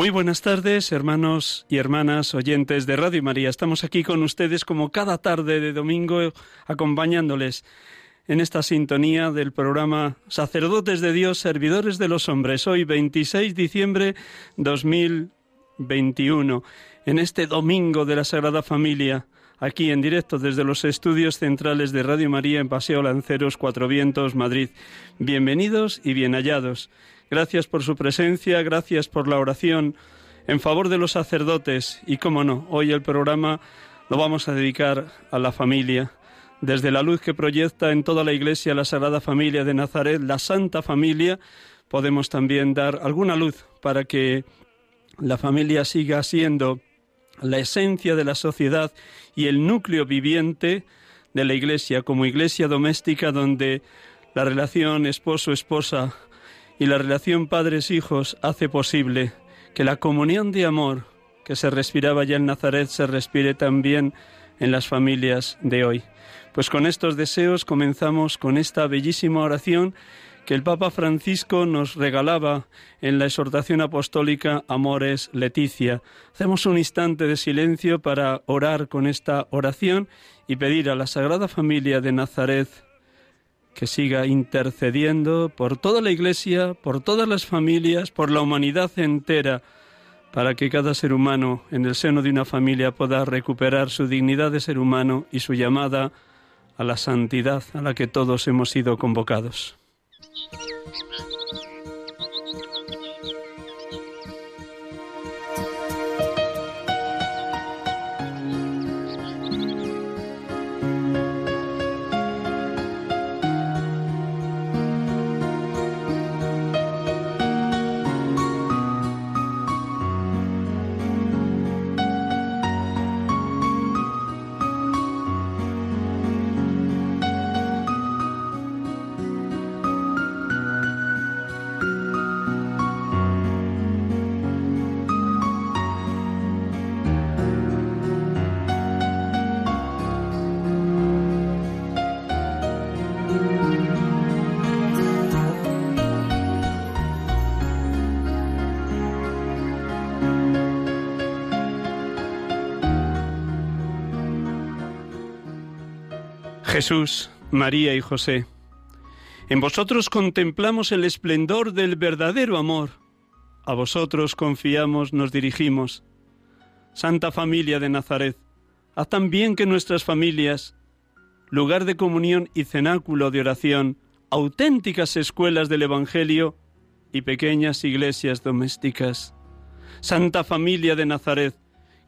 Muy buenas tardes, hermanos y hermanas oyentes de Radio María. Estamos aquí con ustedes como cada tarde de domingo, acompañándoles en esta sintonía del programa Sacerdotes de Dios, Servidores de los Hombres. Hoy, 26 de diciembre 2021, en este domingo de la Sagrada Familia, aquí en directo desde los estudios centrales de Radio María en Paseo Lanceros, Cuatro Vientos, Madrid. Bienvenidos y bien hallados. Gracias por su presencia, gracias por la oración en favor de los sacerdotes y, cómo no, hoy el programa lo vamos a dedicar a la familia. Desde la luz que proyecta en toda la Iglesia la Sagrada Familia de Nazaret, la Santa Familia, podemos también dar alguna luz para que la familia siga siendo la esencia de la sociedad y el núcleo viviente de la Iglesia, como Iglesia doméstica donde la relación esposo-esposa y la relación padres-hijos hace posible que la comunión de amor que se respiraba ya en Nazaret se respire también en las familias de hoy. Pues con estos deseos comenzamos con esta bellísima oración que el Papa Francisco nos regalaba en la exhortación apostólica Amores Leticia. Hacemos un instante de silencio para orar con esta oración y pedir a la Sagrada Familia de Nazaret que siga intercediendo por toda la Iglesia, por todas las familias, por la humanidad entera, para que cada ser humano en el seno de una familia pueda recuperar su dignidad de ser humano y su llamada a la santidad a la que todos hemos sido convocados. Jesús, María y José, en vosotros contemplamos el esplendor del verdadero amor. A vosotros confiamos, nos dirigimos. Santa Familia de Nazaret, haz también que nuestras familias, lugar de comunión y cenáculo de oración, auténticas escuelas del Evangelio y pequeñas iglesias domésticas. Santa Familia de Nazaret,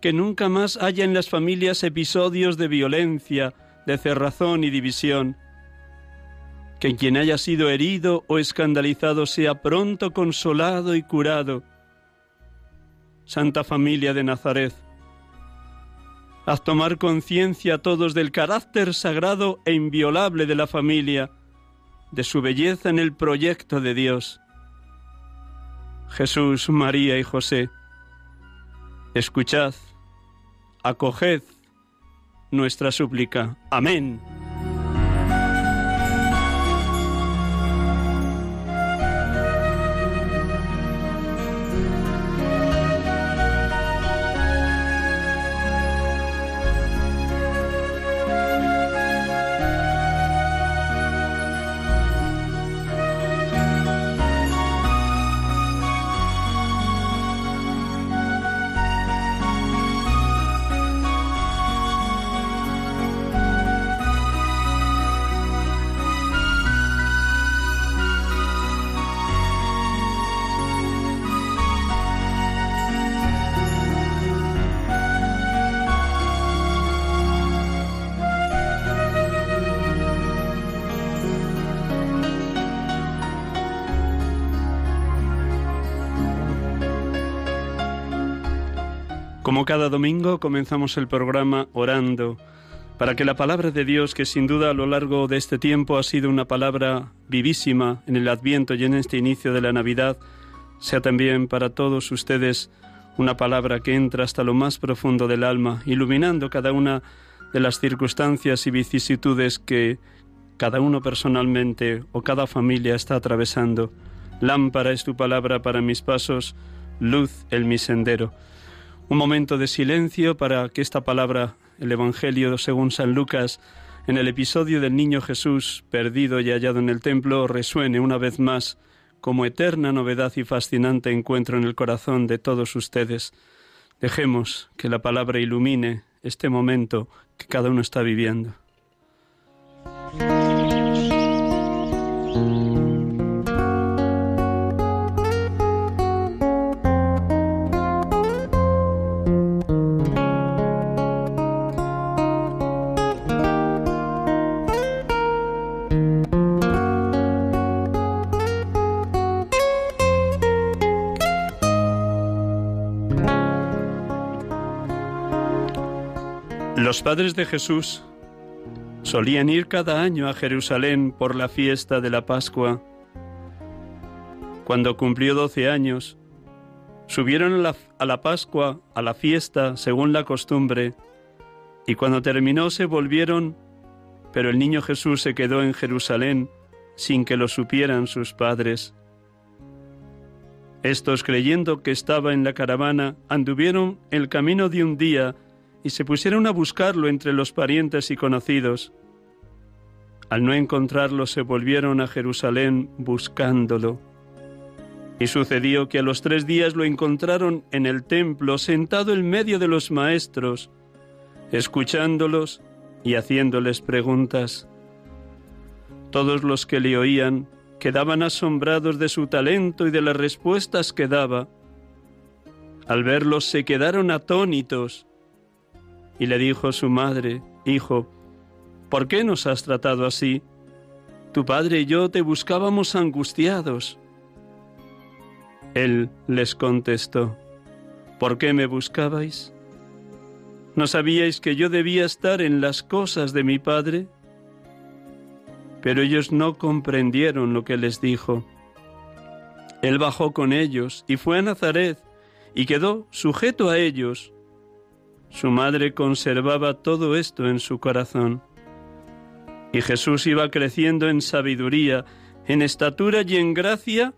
que nunca más haya en las familias episodios de violencia, de cerrazón y división. Que quien haya sido herido o escandalizado sea pronto consolado y curado. Santa Familia de Nazaret, haz tomar conciencia a todos del carácter sagrado e inviolable de la familia, de su belleza en el proyecto de Dios. Jesús, María y José, escuchad, acoged nuestra súplica. Amén. Como cada domingo comenzamos el programa orando para que la palabra de Dios, que sin duda a lo largo de este tiempo ha sido una palabra vivísima en el Adviento y en este inicio de la Navidad, sea también para todos ustedes una palabra que entra hasta lo más profundo del alma, iluminando cada una de las circunstancias y vicisitudes que cada uno personalmente o cada familia está atravesando. Lámpara es tu palabra para mis pasos, luz en mi sendero. Un momento de silencio para que esta palabra, el Evangelio según San Lucas, en el episodio del niño Jesús perdido y hallado en el templo, resuene una vez más como eterna novedad y fascinante encuentro en el corazón de todos ustedes. Dejemos que la palabra ilumine este momento que cada uno está viviendo. Los padres de Jesús solían ir cada año a Jerusalén por la fiesta de la Pascua. Cuando cumplió doce años, subieron a la, Pascua, a la fiesta, según la costumbre, y cuando terminó se volvieron, pero el niño Jesús se quedó en Jerusalén sin que lo supieran sus padres. Estos, creyendo que estaba en la caravana, anduvieron el camino de un día y se pusieron a buscarlo entre los parientes y conocidos. Al no encontrarlo se volvieron a Jerusalén buscándolo. Y sucedió que a los tres días lo encontraron en el templo, sentado en medio de los maestros, escuchándolos y haciéndoles preguntas. Todos los que le oían quedaban asombrados de su talento y de las respuestas que daba. Al verlos se quedaron atónitos y le dijo su madre, Hijo, ¿por qué nos has tratado así? Tu padre y yo te buscábamos angustiados. Él les contestó, ¿por qué me buscabais? ¿No sabíais que yo debía estar en las cosas de mi padre? Pero ellos no comprendieron lo que les dijo. Él bajó con ellos y fue a Nazaret y quedó sujeto a ellos su madre conservaba todo esto en su corazón. Y Jesús iba creciendo en sabiduría, en estatura y en gracia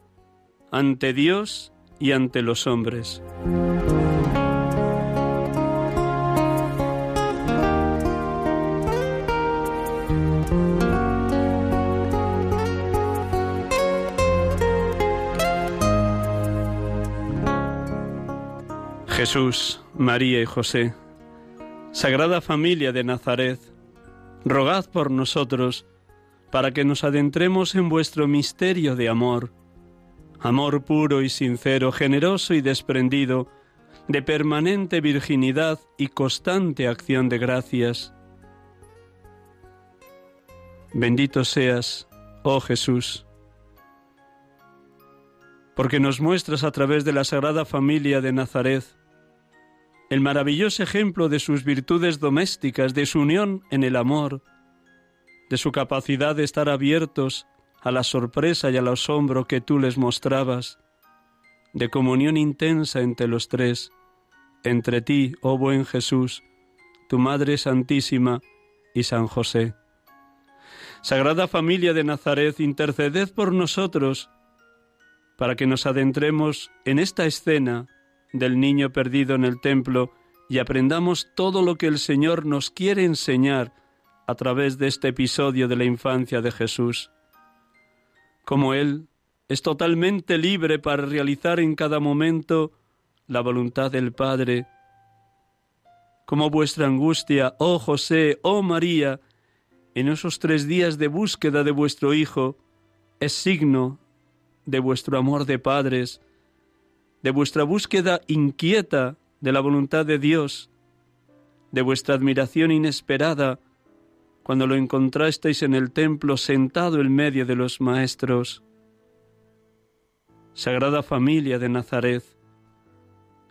ante Dios y ante los hombres. Jesús, María y José, Sagrada Familia de Nazaret, rogad por nosotros para que nos adentremos en vuestro misterio de amor, amor puro y sincero, generoso y desprendido, de permanente virginidad y constante acción de gracias. Bendito seas, oh Jesús, porque nos muestras a través de la Sagrada Familia de Nazaret el maravilloso ejemplo de sus virtudes domésticas, de su unión en el amor, de su capacidad de estar abiertos a la sorpresa y al asombro que tú les mostrabas, de comunión intensa entre los tres, entre ti, oh buen Jesús, tu Madre Santísima y San José. Sagrada Familia de Nazaret, interceded por nosotros, para que nos adentremos en esta escena del niño perdido en el templo y aprendamos todo lo que el Señor nos quiere enseñar a través de este episodio de la infancia de Jesús. Como Él es totalmente libre para realizar en cada momento la voluntad del Padre, como vuestra angustia, oh José, oh María, en esos tres días de búsqueda de vuestro Hijo, es signo de vuestro amor de padres, de vuestra búsqueda inquieta de la voluntad de Dios, de vuestra admiración inesperada cuando lo encontrasteis en el templo sentado en medio de los maestros. Sagrada Familia de Nazaret,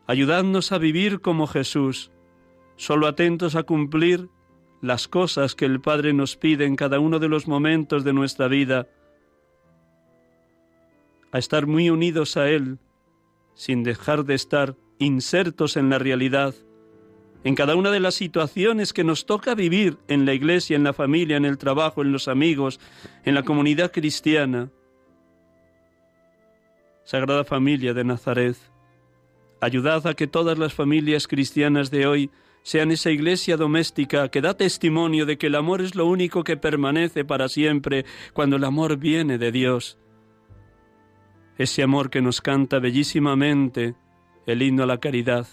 ayudadnos a vivir como Jesús, solo atentos a cumplir las cosas que el Padre nos pide en cada uno de los momentos de nuestra vida, a estar muy unidos a Él, sin dejar de estar insertos en la realidad, en cada una de las situaciones que nos toca vivir en la iglesia, en la familia, en el trabajo, en los amigos, en la comunidad cristiana. Sagrada Familia de Nazaret, ayudad a que todas las familias cristianas de hoy sean esa iglesia doméstica que da testimonio de que el amor es lo único que permanece para siempre cuando el amor viene de Dios ese amor que nos canta bellísimamente el himno a la caridad.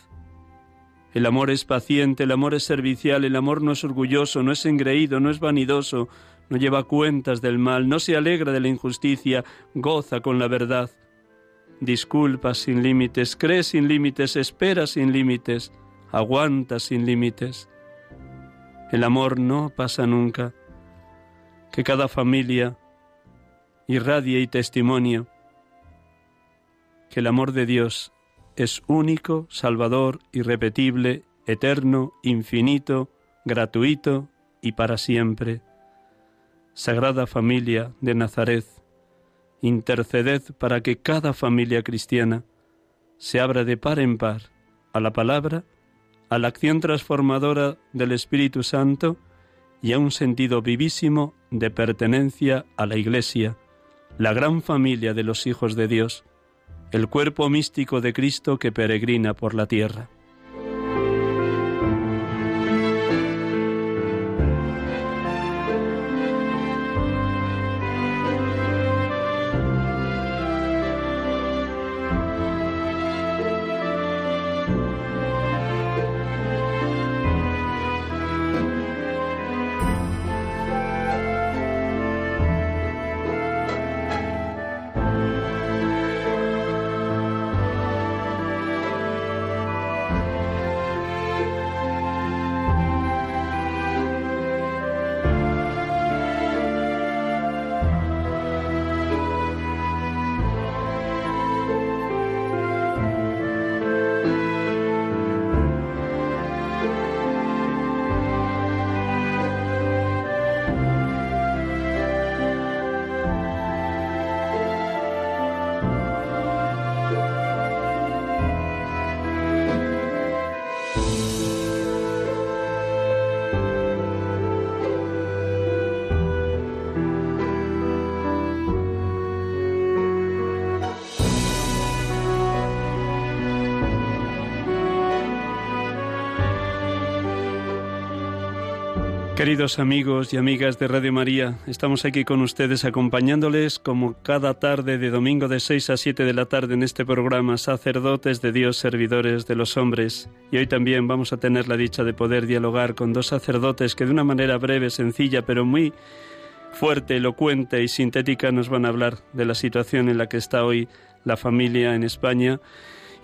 El amor es paciente, el amor es servicial, el amor no es orgulloso, no es engreído, no es vanidoso, no lleva cuentas del mal, no se alegra de la injusticia, goza con la verdad. Disculpa sin límites, cree sin límites, espera sin límites, aguanta sin límites. El amor no pasa nunca. Que cada familia irradie y testimonio que el amor de Dios es único, salvador, irrepetible, eterno, infinito, gratuito y para siempre. Sagrada Familia de Nazaret, interceded para que cada familia cristiana se abra de par en par a la palabra, a la acción transformadora del Espíritu Santo y a un sentido vivísimo de pertenencia a la Iglesia, la gran familia de los hijos de Dios, el cuerpo místico de Cristo que peregrina por la tierra. Queridos amigos y amigas de Radio María, estamos aquí con ustedes acompañándoles como cada tarde de domingo de 6 a 7 de la tarde en este programa Sacerdotes de Dios, Servidores de los Hombres. Y hoy también vamos a tener la dicha de poder dialogar con dos sacerdotes que de una manera breve, sencilla, pero muy fuerte, elocuente y sintética nos van a hablar de la situación en la que está hoy la familia en España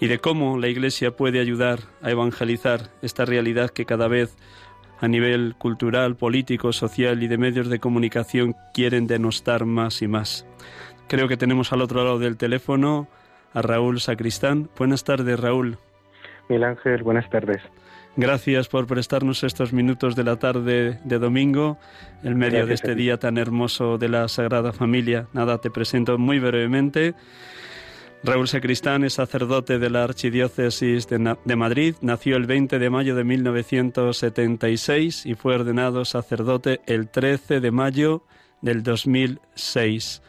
y de cómo la Iglesia puede ayudar a evangelizar esta realidad que cada vez a nivel cultural, político, social y de medios de comunicación quieren denostar más y más. Creo que tenemos al otro lado del teléfono a Raúl Sacristán. Buenas tardes, Raúl. Miguel Ángel, buenas tardes. Gracias por prestarnos estos minutos de la tarde de domingo, en medio de este día tan hermoso de la Sagrada Familia. Nada, te presento muy brevemente. Raúl Sacristán es sacerdote de la Archidiócesis de, Madrid. Nació el 20 de mayo de 1976 y fue ordenado sacerdote el 13 de mayo del 2006.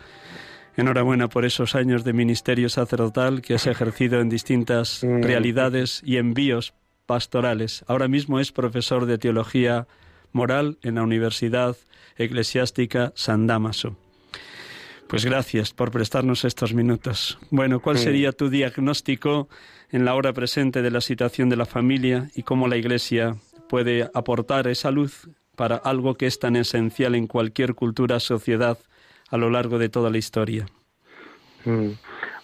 Enhorabuena por esos años de ministerio sacerdotal que has ejercido en distintas realidades y envíos pastorales. Ahora mismo es profesor de teología moral en la Universidad Eclesiástica San Damaso. Pues gracias por prestarnos estos minutos. Bueno, ¿cuál sería tu diagnóstico en la hora presente de la situación de la familia y cómo la Iglesia puede aportar esa luz para algo que es tan esencial en cualquier cultura, sociedad, a lo largo de toda la historia? Mm,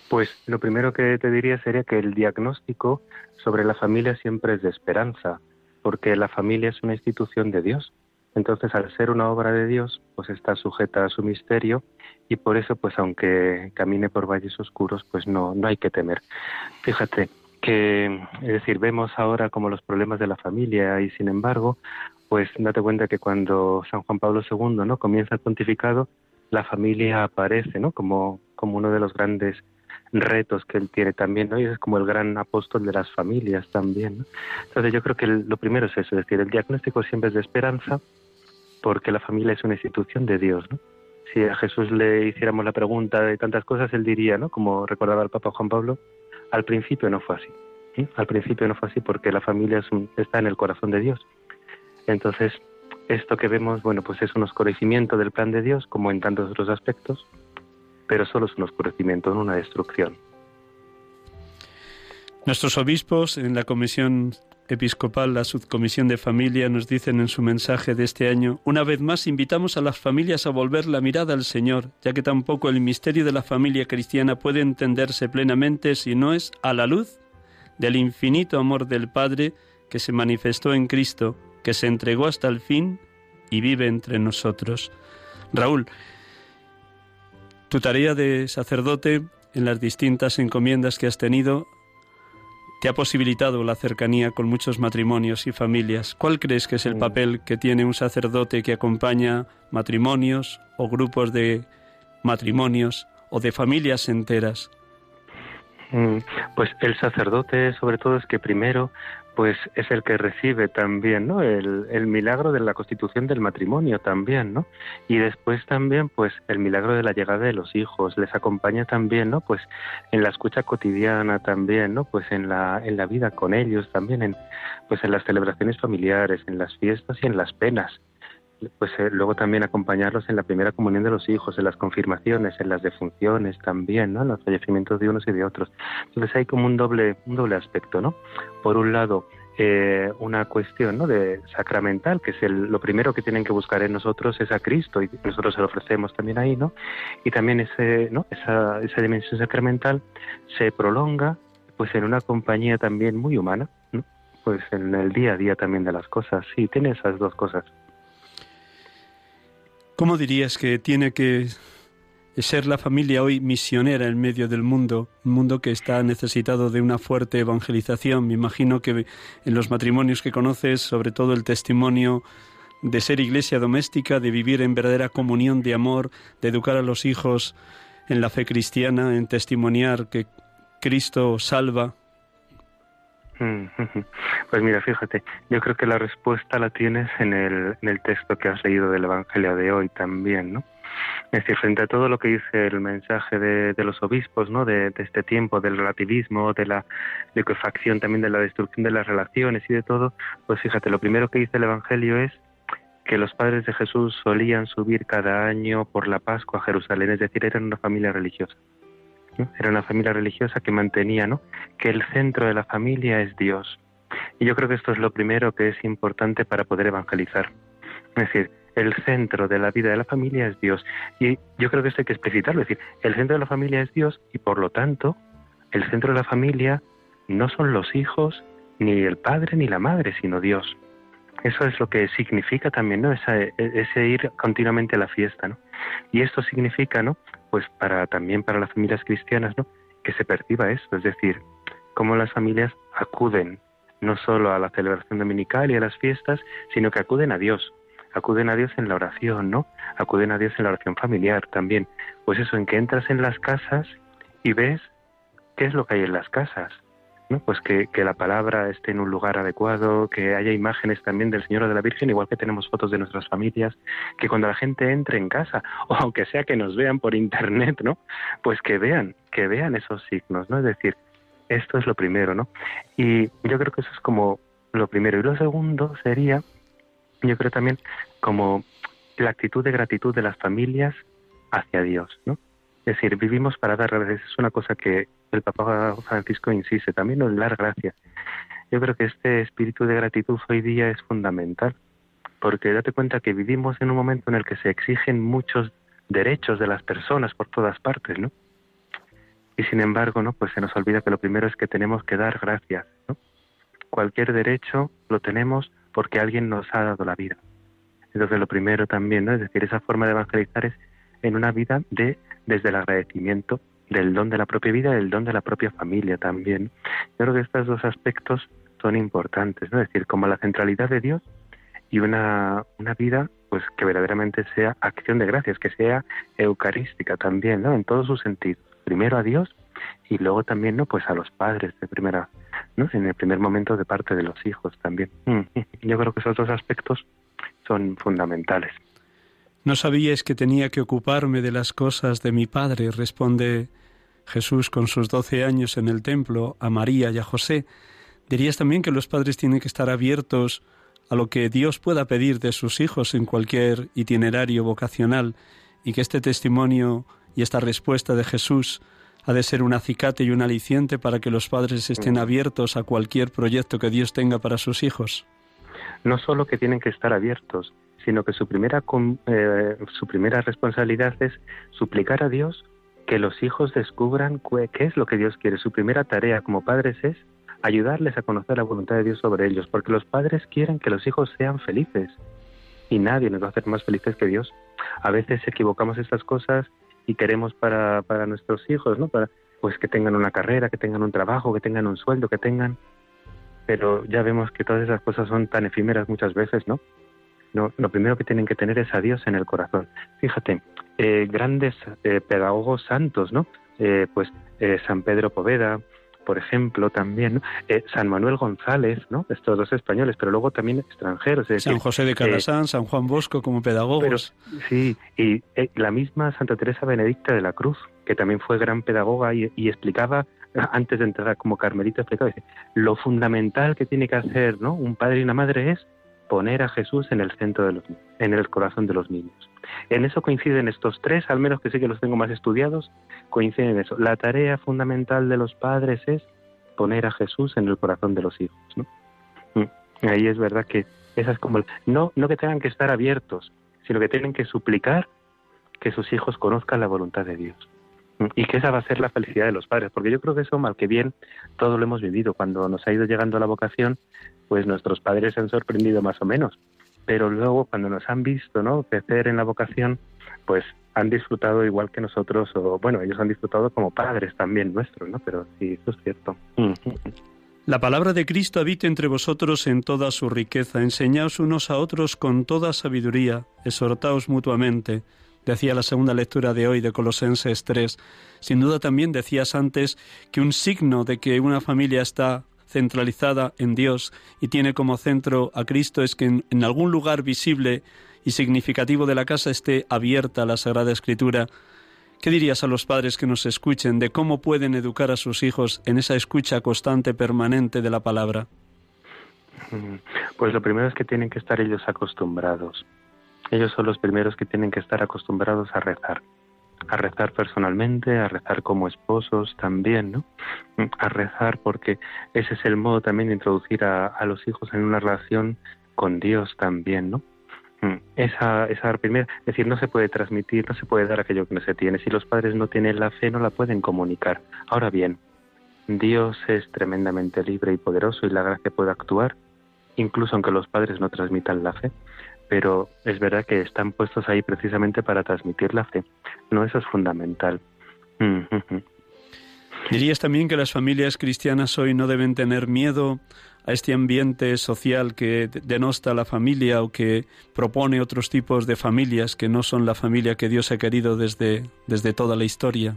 pues lo primero que te diría sería que el diagnóstico sobre la familia siempre es de esperanza, porque la familia es una institución de Dios. Entonces, al ser una obra de Dios, pues está sujeta a su misterio y por eso, pues aunque camine por valles oscuros, pues no, no hay que temer. Fíjate que, es decir, vemos ahora como los problemas de la familia y sin embargo, pues date cuenta que cuando San Juan Pablo II no comienza el pontificado, la familia aparece ¿no? como, como uno de los grandes retos que él tiene también, ¿no? Y es como el gran apóstol de las familias también, ¿no? Entonces yo creo que lo primero es eso, es decir, el diagnóstico siempre es de esperanza porque la familia es una institución de Dios, ¿no? si a Jesús le hiciéramos la pregunta de tantas cosas, él diría, ¿no? Como recordaba el Papa Juan Pablo, al principio no fue así. Al principio no fue así porque la familia está en el corazón de Dios. Entonces, esto que vemos, bueno, pues es un oscurecimiento del plan de Dios, como en tantos otros aspectos, pero solo es un oscurecimiento, no una destrucción. Nuestros obispos en la Comisión Episcopal, la Subcomisión de Familia, nos dicen en su mensaje de este año, una vez más invitamos a las familias a volver la mirada al Señor, ya que tampoco el misterio de la familia cristiana puede entenderse plenamente si no es a la luz del infinito amor del Padre que se manifestó en Cristo, que se entregó hasta el fin y vive entre nosotros. Raúl, tu tarea de sacerdote en las distintas encomiendas que has tenido te ha posibilitado la cercanía con muchos matrimonios y familias. ¿Cuál crees que es el mm. papel que tiene un sacerdote que acompaña matrimonios o grupos de matrimonios o de familias enteras? Mm, pues el sacerdote sobre todo es que primero pues es el que recibe también, ¿no? El, el, milagro de la constitución del matrimonio también, ¿no? Y después también, pues, el milagro de la llegada de los hijos, les acompaña también, ¿no? Pues en la escucha cotidiana también, ¿no? Pues en la, en la vida con ellos también, en, pues en las celebraciones familiares, en las fiestas y en las penas pues eh, luego también acompañarlos en la primera comunión de los hijos, en las confirmaciones, en las defunciones también, ¿no? En los fallecimientos de unos y de otros. Entonces hay como un doble, un doble aspecto. Por un lado, eh, una cuestión de sacramental, que es lo primero que tienen que buscar en nosotros es a Cristo y nosotros se lo ofrecemos también ahí, ¿no? Y también esa, dimensión sacramental se prolonga pues en una compañía también muy humana. Pues en el día a día también de las cosas. Sí, tiene esas dos cosas. ¿Cómo dirías que tiene que ser la familia hoy misionera en medio del mundo, un mundo que está necesitado de una fuerte evangelización? Me imagino que en los matrimonios que conoces, sobre todo el testimonio de ser iglesia doméstica, de vivir en verdadera comunión de amor, de educar a los hijos en la fe cristiana, en testimoniar que Cristo salva, Pues mira, fíjate, yo creo que la respuesta la tienes en el, en el texto que has leído del Evangelio de hoy también, ¿no? Es decir, frente a todo lo que dice el mensaje de, de los obispos, ¿no? De, de, este tiempo, del relativismo, de la liquefacción también de la destrucción de las relaciones y de todo, pues fíjate, lo primero que dice el Evangelio es que los padres de Jesús solían subir cada año por la Pascua a Jerusalén, es decir, eran una familia religiosa. Era una familia religiosa que mantenía ¿no? que el centro de la familia es Dios. Y yo creo que esto es lo primero que es importante para poder evangelizar. Es decir, el centro de la vida de la familia es Dios. Y yo creo que esto hay que explicitarlo. Es decir, el centro de la familia es Dios y por lo tanto, el centro de la familia no son los hijos, ni el padre, ni la madre, sino Dios. Eso es lo que significa también, ¿no? ese ir continuamente a la fiesta, ¿no? Y esto significa, ¿no? Pues para también para las familias cristianas, ¿no? Que se perciba esto, es decir, cómo las familias acuden no solo a la celebración dominical y a las fiestas, sino que acuden a Dios, acuden a Dios en la oración, ¿no? Acuden a Dios en la oración familiar también. Pues eso, en que entras en las casas y ves qué es lo que hay en las casas, pues que, la palabra esté en un lugar adecuado, que haya imágenes también del Señor o de la Virgen, igual que tenemos fotos de nuestras familias, que cuando la gente entre en casa, o aunque sea que nos vean por internet, ¿no? Pues que vean, que vean esos signos, ¿no? Es decir, esto es lo primero, ¿no? Y yo creo que eso es como lo primero. Y lo segundo sería, yo creo también, como la actitud de gratitud de las familias hacia Dios, ¿no? Es decir, vivimos para dar gracias. Es una cosa que el Papa Francisco insiste, también en dar gracias. Yo creo que este espíritu de gratitud hoy día es fundamental, porque date cuenta que vivimos en un momento en el que se exigen muchos derechos de las personas por todas partes, ¿no? Y sin embargo, ¿no? Pues se nos olvida que lo primero es que tenemos que dar gracias, ¿no? Cualquier derecho lo tenemos porque alguien nos ha dado la vida. Entonces lo primero también, ¿no? Es decir, esa forma de evangelizar es en una vida de desde el agradecimiento del don de la propia vida del don de la propia familia también. Yo creo que estos dos aspectos son importantes, ¿no? Es decir, como la centralidad de Dios y una, una vida pues que verdaderamente sea acción de gracias, que sea eucarística también, ¿no? En todos sus sentidos. Primero a Dios y luego también, ¿no? Pues a los padres de primera, ¿no? En el primer momento de parte de los hijos también. Yo creo que esos dos aspectos son fundamentales. No sabíais que tenía que ocuparme de las cosas de mi Padre, responde Jesús con sus doce años en el templo a María y a José. Dirías también que los padres tienen que estar abiertos a lo que Dios pueda pedir de sus hijos en cualquier itinerario vocacional y que este testimonio y esta respuesta de Jesús ha de ser un acicate y un aliciente para que los padres estén abiertos a cualquier proyecto que Dios tenga para sus hijos. No solo que tienen que estar abiertos, sino que su primera, eh, su primera responsabilidad es suplicar a Dios que los hijos descubran qué es lo que Dios quiere. Su primera tarea como padres es ayudarles a conocer la voluntad de Dios sobre ellos, porque los padres quieren que los hijos sean felices y nadie nos va a hacer más felices que Dios. A veces equivocamos estas cosas y queremos para, para nuestros hijos, ¿no? Para, pues que tengan una carrera, que tengan un trabajo, que tengan un sueldo, que tengan... Pero ya vemos que todas esas cosas son tan efímeras muchas veces, ¿no? No, lo primero que tienen que tener es a Dios en el corazón. Fíjate, eh, grandes eh, pedagogos santos, ¿no? Eh, pues San Pedro Poveda, por ejemplo, también, San Manuel González, ¿no? Estos dos españoles, pero luego también extranjeros. San José de Calasán, San Juan Bosco como pedagogos. sí, y la misma Santa Teresa Benedicta de la Cruz, que también fue gran pedagoga y, y explicaba antes de entrar como carmelita, explicaba, lo fundamental que tiene que hacer ¿no? un padre y una madre es poner a Jesús en el centro de los en el corazón de los niños. En eso coinciden estos tres, al menos que sé que los tengo más estudiados, coinciden en eso. La tarea fundamental de los padres es poner a Jesús en el corazón de los hijos. ¿no? Mm. Ahí es verdad que esa es como no no que tengan que estar abiertos, sino que tienen que suplicar que sus hijos conozcan la voluntad de Dios. Y que esa va a ser la felicidad de los padres, porque yo creo que eso, mal que bien, todo lo hemos vivido. Cuando nos ha ido llegando la vocación, pues nuestros padres se han sorprendido más o menos. Pero luego cuando nos han visto, ¿no? Crecer en la vocación, pues han disfrutado igual que nosotros, o bueno, ellos han disfrutado como padres también nuestros, ¿no? Pero sí, eso es cierto. La palabra de Cristo habite entre vosotros en toda su riqueza. Enseñaos unos a otros con toda sabiduría. Exhortaos mutuamente. Decía la segunda lectura de hoy de Colosenses 3. Sin duda también decías antes que un signo de que una familia está centralizada en Dios y tiene como centro a Cristo es que en, algún lugar visible y significativo de la casa esté abierta la Sagrada Escritura. ¿Qué dirías a los padres que nos escuchen de cómo pueden educar a sus hijos en esa escucha constante permanente de la palabra? Pues lo primero es que tienen que estar ellos acostumbrados. Ellos son los primeros que tienen que estar acostumbrados a rezar. A rezar personalmente, a rezar como esposos también, ¿no? A rezar porque ese es el modo también de introducir a, a los hijos en una relación con Dios también, ¿no? Mm, esa, esa primera, es decir, no se puede transmitir, no se puede dar aquello que no se tiene. Si los padres no tienen la fe, no la pueden comunicar. Ahora bien, Dios es tremendamente libre y poderoso y la gracia puede actuar, incluso aunque los padres no transmitan la fe, pero es verdad que están puestos ahí precisamente para transmitir la fe. No, eso es fundamental. Mm, ¿Dirías también que las familias cristianas hoy no deben tener miedo a este ambiente social que denosta la familia o que propone otros tipos de familias que no son la familia que Dios ha querido desde, desde toda la historia?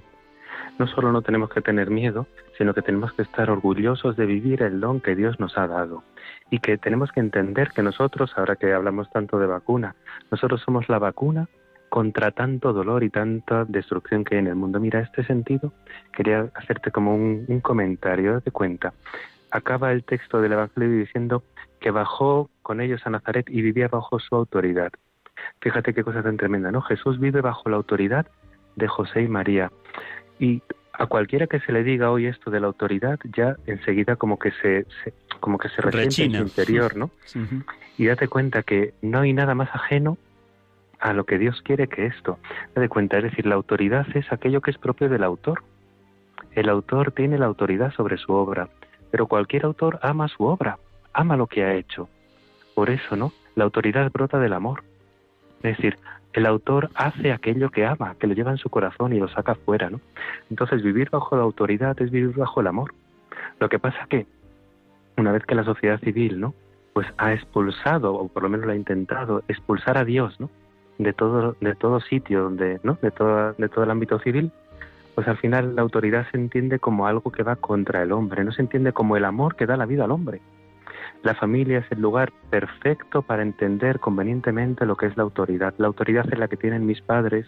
No solo no tenemos que tener miedo, sino que tenemos que estar orgullosos de vivir el don que Dios nos ha dado y que tenemos que entender que nosotros, ahora que hablamos tanto de vacuna, nosotros somos la vacuna contra tanto dolor y tanta destrucción que hay en el mundo. Mira, este sentido quería hacerte como un, un comentario, de cuenta acaba el texto del Evangelio diciendo que bajó con ellos a Nazaret y vivía bajo su autoridad. Fíjate qué cosa tan tremenda, ¿no? Jesús vive bajo la autoridad de José y María. Y a cualquiera que se le diga hoy esto de la autoridad, ya enseguida como que se, como que se resiente en su interior, ¿no? Y date cuenta que no hay nada más ajeno a lo que Dios quiere que esto. Date cuenta, es decir, la autoridad es aquello que es propio del autor. El autor tiene la autoridad sobre su obra. Pero cualquier autor ama su obra, ama lo que ha hecho. Por eso, ¿no? La autoridad brota del amor. Es decir, el autor hace aquello que ama, que lo lleva en su corazón y lo saca fuera, ¿no? Entonces, vivir bajo la autoridad es vivir bajo el amor. Lo que pasa que, una vez que la sociedad civil, ¿no? Pues ha expulsado, o por lo menos lo ha intentado, expulsar a Dios, ¿no? De todo, de todo sitio, donde, ¿no? De, todo, de todo el ámbito civil, pues al final la autoridad se entiende como algo que va contra el hombre, no se entiende como el amor que da la vida al hombre. La familia es el lugar perfecto para entender convenientemente lo que es la autoridad. La autoridad es la que tienen mis padres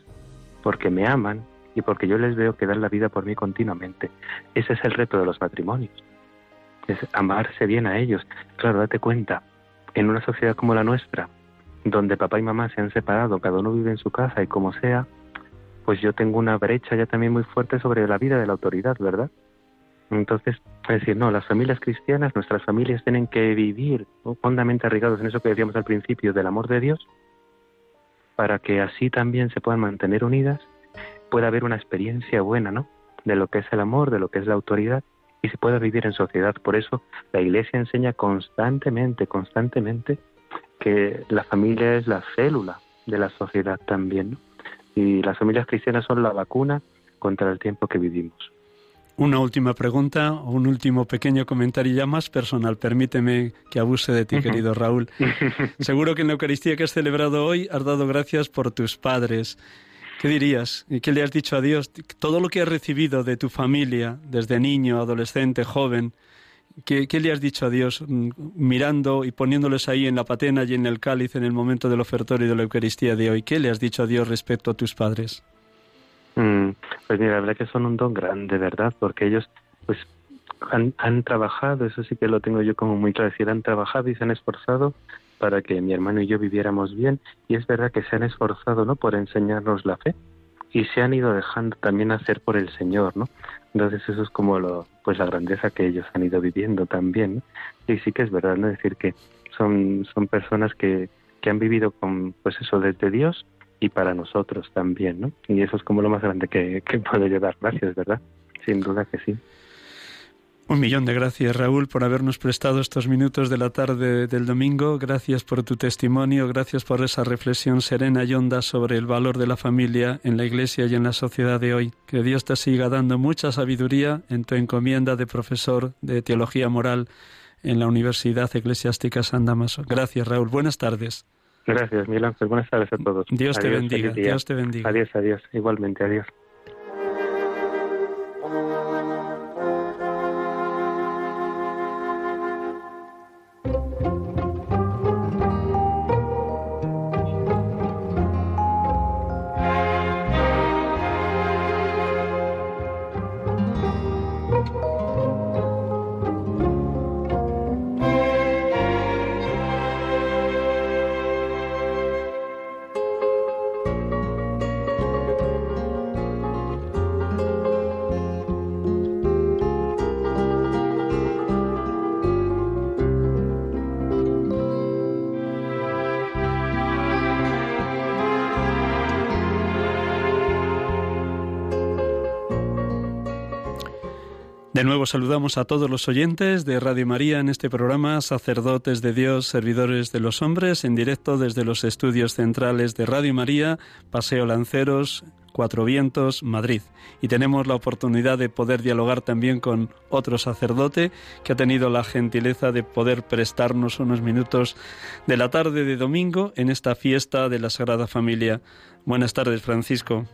porque me aman y porque yo les veo que dan la vida por mí continuamente. Ese es el reto de los matrimonios. Es amarse bien a ellos. Claro, date cuenta, en una sociedad como la nuestra, donde papá y mamá se han separado, cada uno vive en su casa y como sea, pues yo tengo una brecha ya también muy fuerte sobre la vida de la autoridad, ¿verdad? Entonces, es decir, no, las familias cristianas, nuestras familias tienen que vivir hondamente arraigados en eso que decíamos al principio del amor de Dios, para que así también se puedan mantener unidas, pueda haber una experiencia buena, ¿no? De lo que es el amor, de lo que es la autoridad, y se pueda vivir en sociedad. Por eso la Iglesia enseña constantemente, constantemente, que la familia es la célula de la sociedad también, ¿no? y las familias cristianas son la vacuna contra el tiempo que vivimos. Una última pregunta, un último pequeño comentario ya más personal. Permíteme que abuse de ti, querido Raúl. Seguro que en la Eucaristía que has celebrado hoy has dado gracias por tus padres. ¿Qué dirías? ¿Y qué le has dicho a Dios? Todo lo que has recibido de tu familia, desde niño, adolescente, joven, ¿Qué, le has dicho a Dios mm, mirando y poniéndoles ahí en la patena y en el cáliz en el momento del ofertorio de la Eucaristía de hoy? ¿Qué le has dicho a Dios respecto a tus padres? Mm, pues mira, la verdad que son un don grande, ¿verdad? Porque ellos pues han, han trabajado, eso sí que lo tengo yo como muy claro, decir, han trabajado y se han esforzado para que mi hermano y yo viviéramos bien y es verdad que se han esforzado, ¿no? Por enseñarnos la fe y se han ido dejando también hacer por el Señor, ¿no? Entonces eso es como lo, pues la grandeza que ellos han ido viviendo también. Y sí que es verdad, ¿no? decir que son, son personas que, que han vivido con, pues eso, desde Dios y para nosotros también, ¿no? Y eso es como lo más grande que, que puedo llevar. Gracias, ¿verdad? Sin duda que sí. Un millón de gracias, Raúl, por habernos prestado estos minutos de la tarde del domingo. Gracias por tu testimonio, gracias por esa reflexión serena y honda sobre el valor de la familia en la Iglesia y en la sociedad de hoy. Que Dios te siga dando mucha sabiduría en tu encomienda de profesor de Teología Moral en la Universidad Eclesiástica San Damaso. Gracias, Raúl. Buenas tardes. Gracias, Miguel Ángel. Buenas tardes a todos. Dios te bendiga. Dios te bendiga. Adiós, adiós. Igualmente, adiós. De nuevo saludamos a todos los oyentes de Radio María en este programa, sacerdotes de Dios, servidores de los hombres, en directo desde los estudios centrales de Radio María, Paseo Lanceros, Cuatro Vientos, Madrid. Y tenemos la oportunidad de poder dialogar también con otro sacerdote que ha tenido la gentileza de poder prestarnos unos minutos de la tarde de domingo en esta fiesta de la Sagrada Familia. Buenas tardes, Francisco.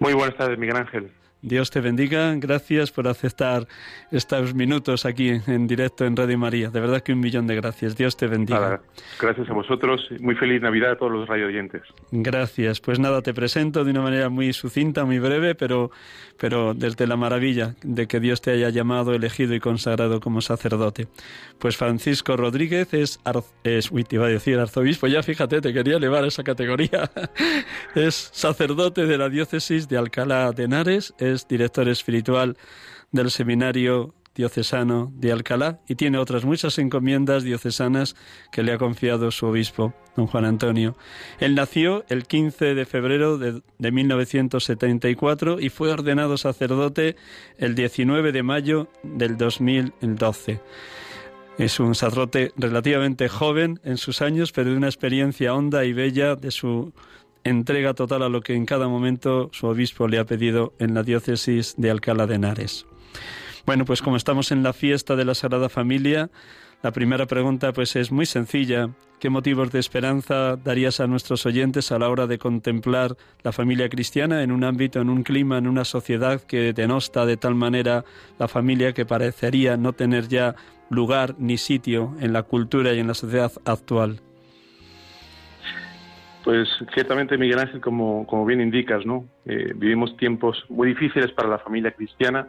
Muy buenas tardes, Miguel Ángel. Dios te bendiga. Gracias por aceptar estos minutos aquí en directo en Radio María. De verdad que un millón de gracias. Dios te bendiga. Nada, gracias a vosotros. Muy feliz Navidad a todos los radio oyentes. Gracias. Pues nada, te presento de una manera muy sucinta, muy breve, pero, pero desde la maravilla de que Dios te haya llamado, elegido y consagrado como sacerdote. Pues Francisco Rodríguez es, es uy, te iba a decir arzobispo, ya fíjate, te quería elevar a esa categoría. es sacerdote de la diócesis de Alcalá de Henares director espiritual del Seminario Diocesano de Alcalá y tiene otras muchas encomiendas diocesanas que le ha confiado su obispo, don Juan Antonio. Él nació el 15 de febrero de, de 1974 y fue ordenado sacerdote el 19 de mayo del 2012. Es un sacerdote relativamente joven en sus años, pero de una experiencia honda y bella de su entrega total a lo que en cada momento su obispo le ha pedido en la diócesis de Alcalá de Henares. Bueno, pues como estamos en la fiesta de la Sagrada Familia, la primera pregunta pues es muy sencilla. ¿Qué motivos de esperanza darías a nuestros oyentes a la hora de contemplar la familia cristiana en un ámbito, en un clima, en una sociedad que denosta de tal manera la familia que parecería no tener ya lugar ni sitio en la cultura y en la sociedad actual? Pues ciertamente, Miguel Ángel, como, como bien indicas, ¿no? Eh, vivimos tiempos muy difíciles para la familia cristiana.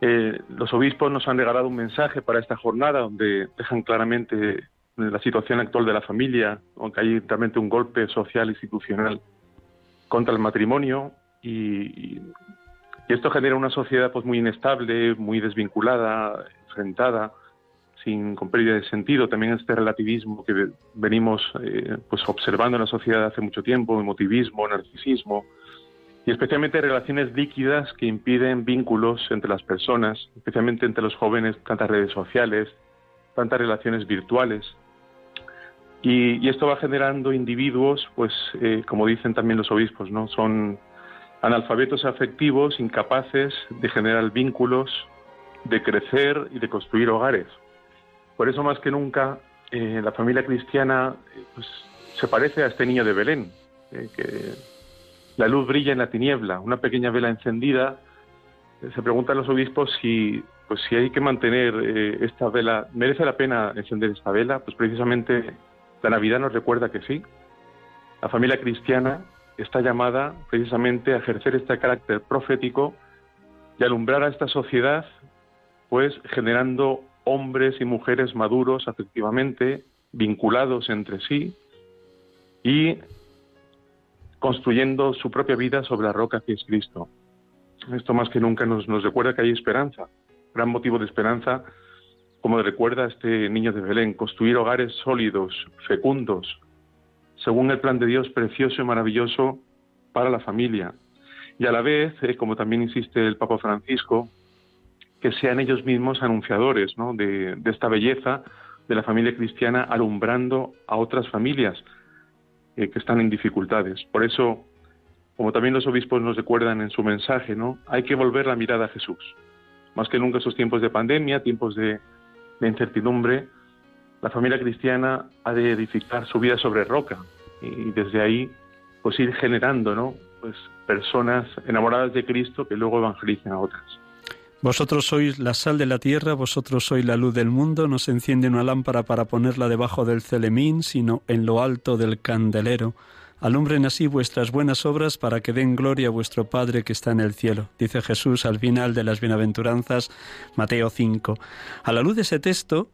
Eh, los obispos nos han regalado un mensaje para esta jornada donde dejan claramente la situación actual de la familia, aunque hay realmente un golpe social institucional contra el matrimonio y, y esto genera una sociedad pues muy inestable, muy desvinculada, enfrentada, sin con pérdida de sentido, también este relativismo que venimos eh, pues observando en la sociedad hace mucho tiempo, emotivismo, narcisismo, y especialmente relaciones líquidas que impiden vínculos entre las personas, especialmente entre los jóvenes, tantas redes sociales, tantas relaciones virtuales. Y, y esto va generando individuos, pues, eh, como dicen también los obispos, ¿no? Son analfabetos afectivos, incapaces de generar vínculos, de crecer y de construir hogares. Por eso más que nunca eh, la familia cristiana eh, pues, se parece a este niño de Belén, eh, que la luz brilla en la tiniebla, una pequeña vela encendida. Eh, se preguntan los obispos si, pues, si hay que mantener eh, esta vela, ¿merece la pena encender esta vela? Pues precisamente la Navidad nos recuerda que sí. La familia cristiana está llamada precisamente a ejercer este carácter profético y alumbrar a esta sociedad, pues generando hombres y mujeres maduros afectivamente, vinculados entre sí y construyendo su propia vida sobre la roca que es Cristo. Esto más que nunca nos, recuerda que hay esperanza, gran motivo de esperanza, como recuerda este niño de Belén, construir hogares sólidos, fecundos, según el plan de Dios precioso y maravilloso para la familia. Y a la vez, eh, como también insiste el Papa Francisco, que sean ellos mismos anunciadores de, esta belleza de la familia cristiana, alumbrando a otras familias eh, que están en dificultades. Por eso, como también los obispos nos recuerdan en su mensaje, ¿no? hay que volver la mirada a Jesús. Más que nunca esos tiempos de pandemia, tiempos de, de incertidumbre, la familia cristiana ha de edificar su vida sobre roca y desde ahí pues ir generando ¿no? pues personas enamoradas de Cristo que luego evangelicen a otras. Vosotros sois la sal de la tierra, vosotros sois la luz del mundo, no se enciende una lámpara para ponerla debajo del celemín, sino en lo alto del candelero. Alumbren así vuestras buenas obras para que den gloria a vuestro Padre que está en el cielo, dice Jesús al final de las bienaventuranzas, Mateo 5. A la luz de ese texto,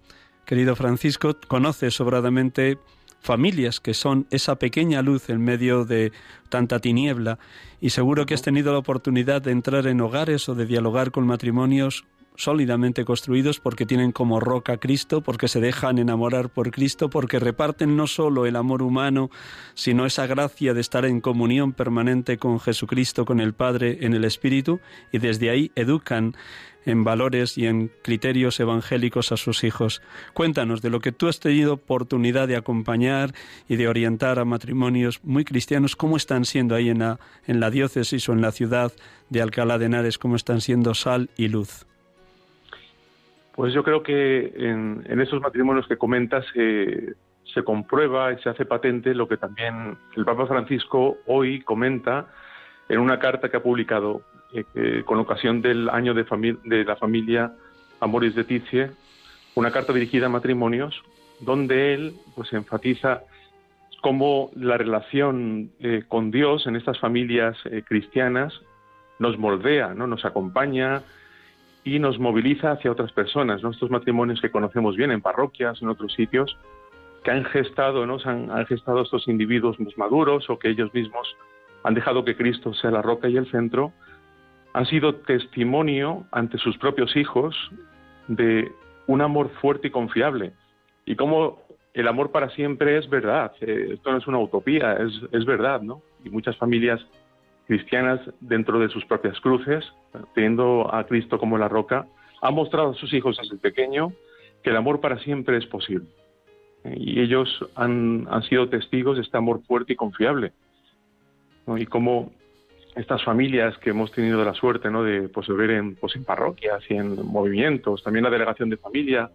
querido Francisco, conoce sobradamente familias que son esa pequeña luz en medio de tanta tiniebla y seguro que has tenido la oportunidad de entrar en hogares o de dialogar con matrimonios sólidamente construidos porque tienen como roca Cristo, porque se dejan enamorar por Cristo, porque reparten no solo el amor humano, sino esa gracia de estar en comunión permanente con Jesucristo, con el Padre, en el Espíritu, y desde ahí educan en valores y en criterios evangélicos a sus hijos. Cuéntanos de lo que tú has tenido oportunidad de acompañar y de orientar a matrimonios muy cristianos, cómo están siendo ahí en la, en la diócesis o en la ciudad de Alcalá de Henares, cómo están siendo sal y luz. Pues yo creo que en, esos matrimonios que comentas se comprueba y se hace patente lo que también el Papa Francisco hoy comenta en una carta que ha publicado eh, con ocasión del año de, la familia Amoris de Tizie, una carta dirigida a matrimonios, donde él pues enfatiza cómo la relación eh, con Dios en estas familias eh, cristianas nos moldea, ¿no? nos acompaña y nos moviliza hacia otras personas, ¿no? estos matrimonios que conocemos bien en parroquias, en otros sitios, que han gestado, ¿no? han, han gestado estos individuos más maduros o que ellos mismos han dejado que Cristo sea la roca y el centro han sido testimonio ante sus propios hijos de un amor fuerte y confiable. Y cómo el amor para siempre es verdad. Eh, esto no es una utopía, es, es verdad, ¿no? Y muchas familias cristianas dentro de sus propias cruces, teniendo a Cristo como la roca, han mostrado a sus hijos desde pequeño que el amor para siempre es posible. Y ellos han, han sido testigos de este amor fuerte y confiable. Y cómo estas familias que hemos tenido la suerte ¿no? de, pues, ver en, pues, en parroquias y en movimientos, también la delegación de familia,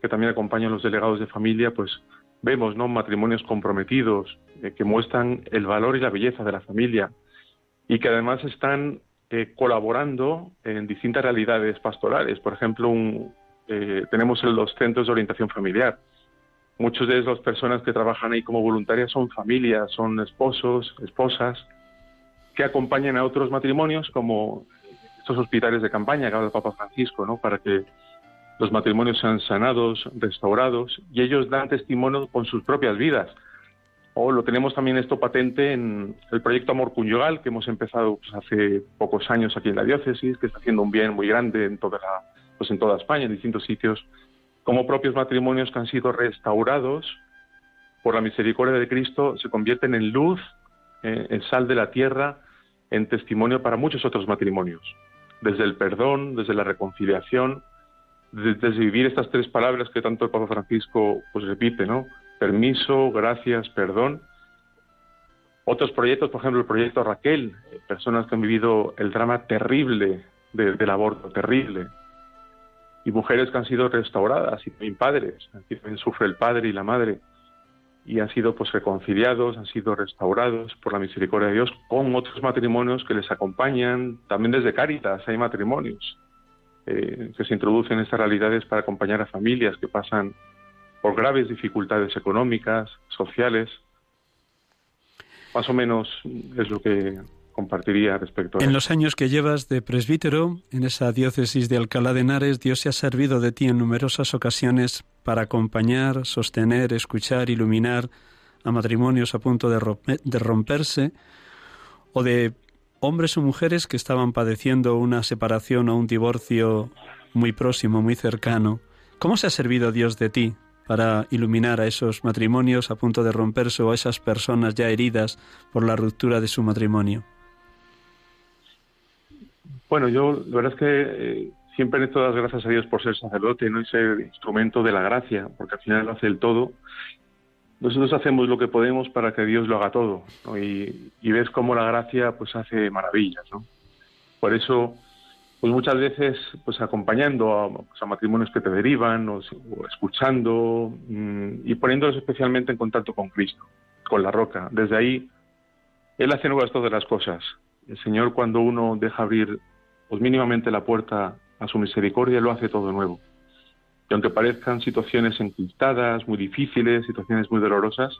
que también acompañan los delegados de familia, pues vemos ¿no? matrimonios comprometidos eh, que muestran el valor y la belleza de la familia y que además están eh, colaborando en distintas realidades pastorales. Por ejemplo, un, eh, tenemos los centros de orientación familiar. Muchas de esas personas que trabajan ahí como voluntarias son familias, son esposos, esposas, que acompañen a otros matrimonios, como estos hospitales de campaña que habla el Papa Francisco, ¿no? para que los matrimonios sean sanados, restaurados, y ellos dan testimonio con sus propias vidas. O lo tenemos también esto patente en el proyecto Amor Conyugal, que hemos empezado pues, hace pocos años aquí en la diócesis, que está haciendo un bien muy grande en toda, la, pues, en toda España, en distintos sitios, como propios matrimonios que han sido restaurados por la misericordia de Cristo se convierten en luz eh, en sal de la tierra, en testimonio para muchos otros matrimonios. Desde el perdón, desde la reconciliación, desde, vivir estas tres palabras que tanto el Papa Francisco pues repite, ¿no? Permiso, gracias, perdón. Otros proyectos, por ejemplo, el proyecto Raquel, personas que han vivido el drama terrible del aborto, terrible, y mujeres que han sido restauradas y también padres, aquí también sufre el padre y la madre y han sido pues reconciliados, han sido restaurados por la misericordia de Dios con otros matrimonios que les acompañan, también desde Cáritas hay matrimonios eh, que se introducen en estas realidades para acompañar a familias que pasan por graves dificultades económicas, sociales. Más o menos es lo que compartiría respecto a En los años que llevas de presbítero en esa diócesis de Alcalá de Henares, Dios se ha servido de ti en numerosas ocasiones para acompañar, sostener, escuchar, iluminar a matrimonios a punto de, romperse o de hombres o mujeres que estaban padeciendo una separación o un divorcio muy próximo, muy cercano. ¿Cómo se ha servido Dios de ti para iluminar a esos matrimonios a punto de romperse o a esas personas ya heridas por la ruptura de su matrimonio? Bueno, yo la verdad es que eh, siempre necesito dar gracias a Dios por ser sacerdote ¿no? y ser instrumento de la gracia, porque al final lo hace el todo. Nosotros hacemos lo que podemos para que Dios lo haga todo, y, ves cómo la gracia pues hace maravillas, ¿no? Por eso, pues muchas veces, pues acompañando a, pues, matrimonios que te derivan, o, escuchando, mm, y poniéndolos especialmente en contacto con Cristo, con la roca. Desde ahí, Él hace nuevas todas las cosas. El Señor, cuando uno deja abrir pues mínimamente la puerta a su misericordia lo hace todo nuevo. Y aunque parezcan situaciones encriptadas, muy difíciles, situaciones muy dolorosas,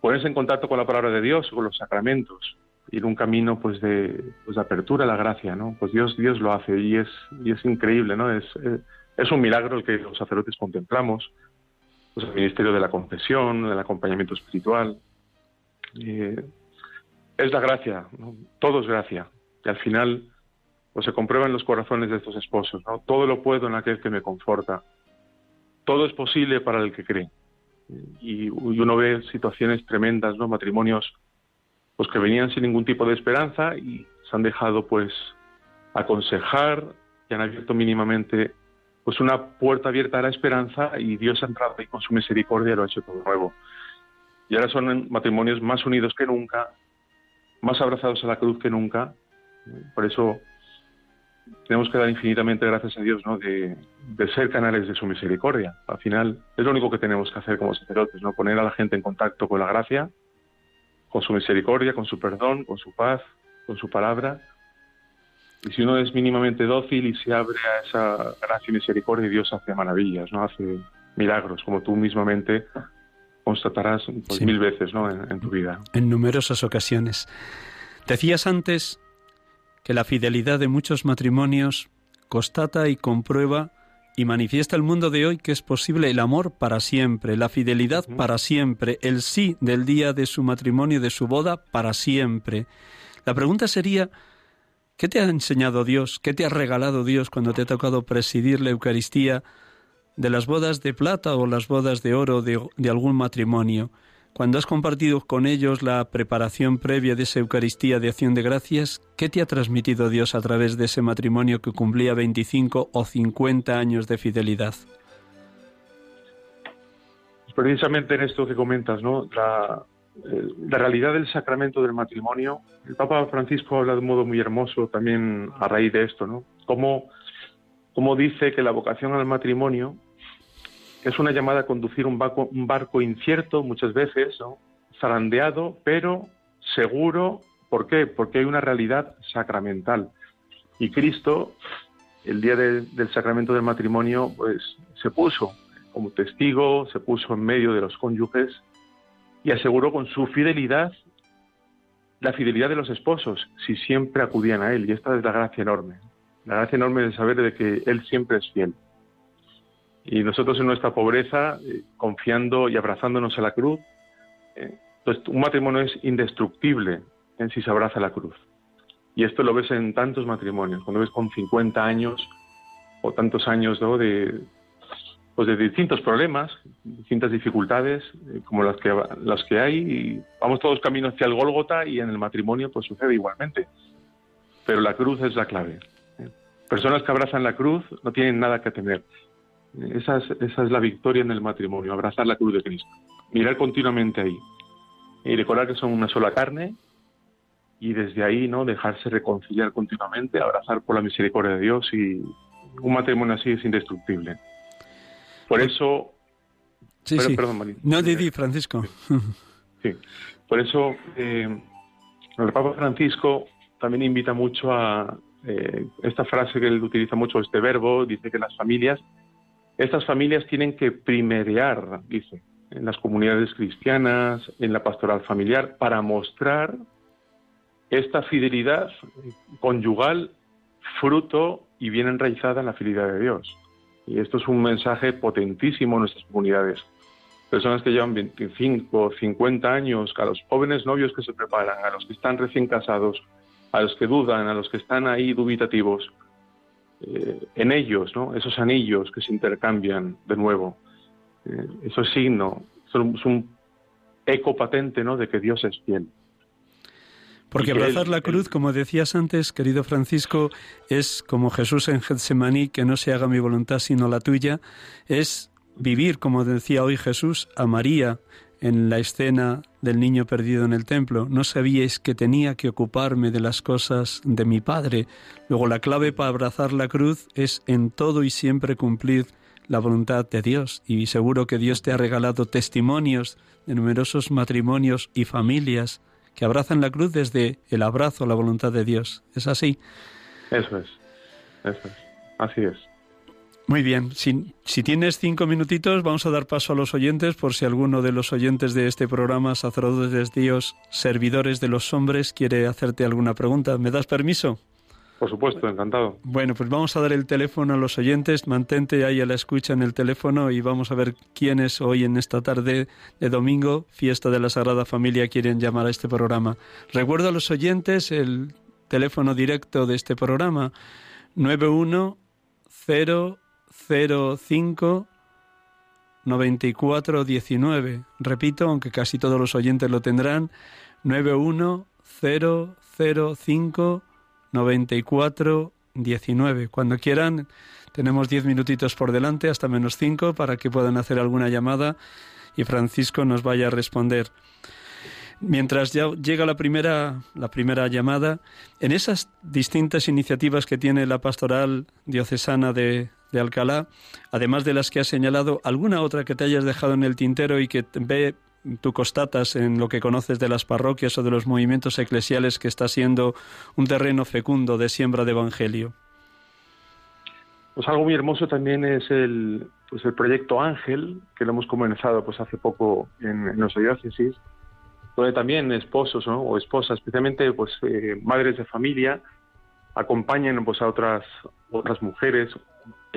ponerse en contacto con la palabra de Dios, con los sacramentos, ir un camino pues de, pues, apertura a la gracia, ¿no? Pues Dios, Dios lo hace y es, y es increíble, ¿no? Es, es un milagro el que los sacerdotes contemplamos, pues el ministerio de la confesión, del acompañamiento espiritual. Eh, es la gracia, todo es gracia. Y al final pues se comprueba en los corazones de estos esposos. ¿no? Todo lo puedo en aquel que me conforta. Todo es posible para el que cree. Y, uno ve situaciones tremendas, ¿no? Matrimonios pues que venían sin ningún tipo de esperanza y se han dejado pues aconsejar y han abierto mínimamente pues una puerta abierta a la esperanza y Dios ha entrado ahí con su misericordia y lo ha hecho todo nuevo. Y ahora son matrimonios más unidos que nunca, más abrazados a la cruz que nunca. Por eso tenemos que dar infinitamente gracias a Dios ¿no? de, ser canales de su misericordia. Al final es lo único que tenemos que hacer como sacerdotes, ¿no? poner a la gente en contacto con la gracia, con su misericordia, con su perdón, con su paz, con su palabra. Y si uno es mínimamente dócil y se abre a esa gracia y misericordia, Dios hace maravillas, no hace milagros, como tú mismamente constatarás pues, mil veces ¿no? en tu vida. En numerosas ocasiones. Decías antes que la fidelidad de muchos matrimonios constata y comprueba y manifiesta el mundo de hoy que es posible el amor para siempre, la fidelidad para siempre, el sí del día de su matrimonio, de su boda, para siempre. La pregunta sería, ¿qué te ha enseñado Dios? ¿Qué te ha regalado Dios cuando te ha tocado presidir la Eucaristía de las bodas de plata o las bodas de oro de, algún matrimonio? Cuando has compartido con ellos la preparación previa de esa Eucaristía de acción de gracias, ¿qué te ha transmitido Dios a través de ese matrimonio que cumplía 25 o 50 años de fidelidad? Precisamente en esto que comentas, ¿no? La, eh, la realidad del sacramento del matrimonio, el Papa Francisco habla de un modo muy hermoso también a raíz de esto, ¿no? Cómo, cómo dice que la vocación al matrimonio es una llamada a conducir un barco, un barco incierto muchas veces, zarandeado, pero seguro. ¿Por qué? Porque hay una realidad sacramental. Y Cristo, el día del sacramento del matrimonio, pues se puso como testigo, se puso en medio de los cónyuges y aseguró con su fidelidad la fidelidad de los esposos, si siempre acudían a Él. Y esta es la gracia enorme. La gracia enorme de saber de que Él siempre es fiel. Y nosotros en nuestra pobreza, eh, confiando y abrazándonos a la cruz, eh, pues un matrimonio es indestructible en si se abraza la cruz. Y esto lo ves en tantos matrimonios, cuando ves con 50 años o tantos años de, pues de distintos problemas, distintas dificultades, eh, como las que, las que hay, y vamos todos camino hacia el Gólgota y en el matrimonio pues sucede igualmente. Pero la cruz es la clave. Personas que abrazan la cruz no tienen nada que temer. Esa es, esa es la victoria en el matrimonio, abrazar la cruz de Cristo. Mirar continuamente ahí. Y recordar que son una sola carne y desde ahí no dejarse reconciliar continuamente, abrazar por la misericordia de Dios y un matrimonio así es indestructible. Por eso... Sí, sí. Perdón, No, Didi, Francisco. Sí, por eso eh, el Papa Francisco también invita mucho a eh, esta frase que él utiliza mucho, este verbo, dice que las familias estas familias tienen que primerear, dice, en las comunidades cristianas, en la pastoral familiar, para mostrar esta fidelidad conyugal fruto y bien enraizada en la fidelidad de Dios. Y esto es un mensaje potentísimo en nuestras comunidades. Personas que llevan 25, 50 años, a los jóvenes novios que se preparan, a los que están recién casados, a los que dudan, a los que están ahí dubitativos, eh, en ellos, ¿no? esos anillos que se intercambian de nuevo. Eh, eso es signo, es un eco patente ¿no? de que Dios es fiel. Porque abrazar la cruz, como decías antes, querido Francisco, es como Jesús en Getsemaní, que no se haga mi voluntad sino la tuya, es vivir, como decía hoy Jesús, a María en la escena del niño perdido en el templo. No sabíais que tenía que ocuparme de las cosas de mi Padre. Luego la clave para abrazar la cruz es en todo y siempre cumplir la voluntad de Dios. Y seguro que Dios te ha regalado testimonios de numerosos matrimonios y familias que abrazan la cruz desde el abrazo a la voluntad de Dios. ¿Es así? Eso es. Eso es. Así es. Muy bien, si, si, tienes cinco minutitos, vamos a dar paso a los oyentes por si alguno de los oyentes de este programa, sacerdotes de Dios, servidores de los hombres, quiere hacerte alguna pregunta. ¿Me das permiso? Por supuesto, encantado. Bueno, pues vamos a dar el teléfono a los oyentes. Mantente ahí a la escucha en el teléfono y vamos a ver quiénes hoy en esta tarde de domingo, fiesta de la Sagrada Familia, quieren llamar a este programa. Recuerdo a los oyentes el teléfono directo de este programa, 91005 9419. Repito, aunque casi todos los oyentes lo tendrán, 91005 9419. Cuando quieran, tenemos diez minutitos por delante, hasta menos cinco, para que puedan hacer alguna llamada y Francisco nos vaya a responder. Mientras ya llega la primera, la primera llamada, en esas distintas iniciativas que tiene la pastoral diocesana de, de Alcalá, además de las que has señalado, ¿alguna otra que te hayas dejado en el tintero y que ve tú constatas en lo que conoces de las parroquias o de los movimientos eclesiales que está siendo un terreno fecundo de siembra de evangelio? Pues algo muy hermoso también es el, pues el proyecto Ángel, que lo hemos comenzado pues hace poco en, en nuestra diócesis, donde también esposos o esposas, especialmente pues eh, madres de familia, acompañan pues a otras otras mujeres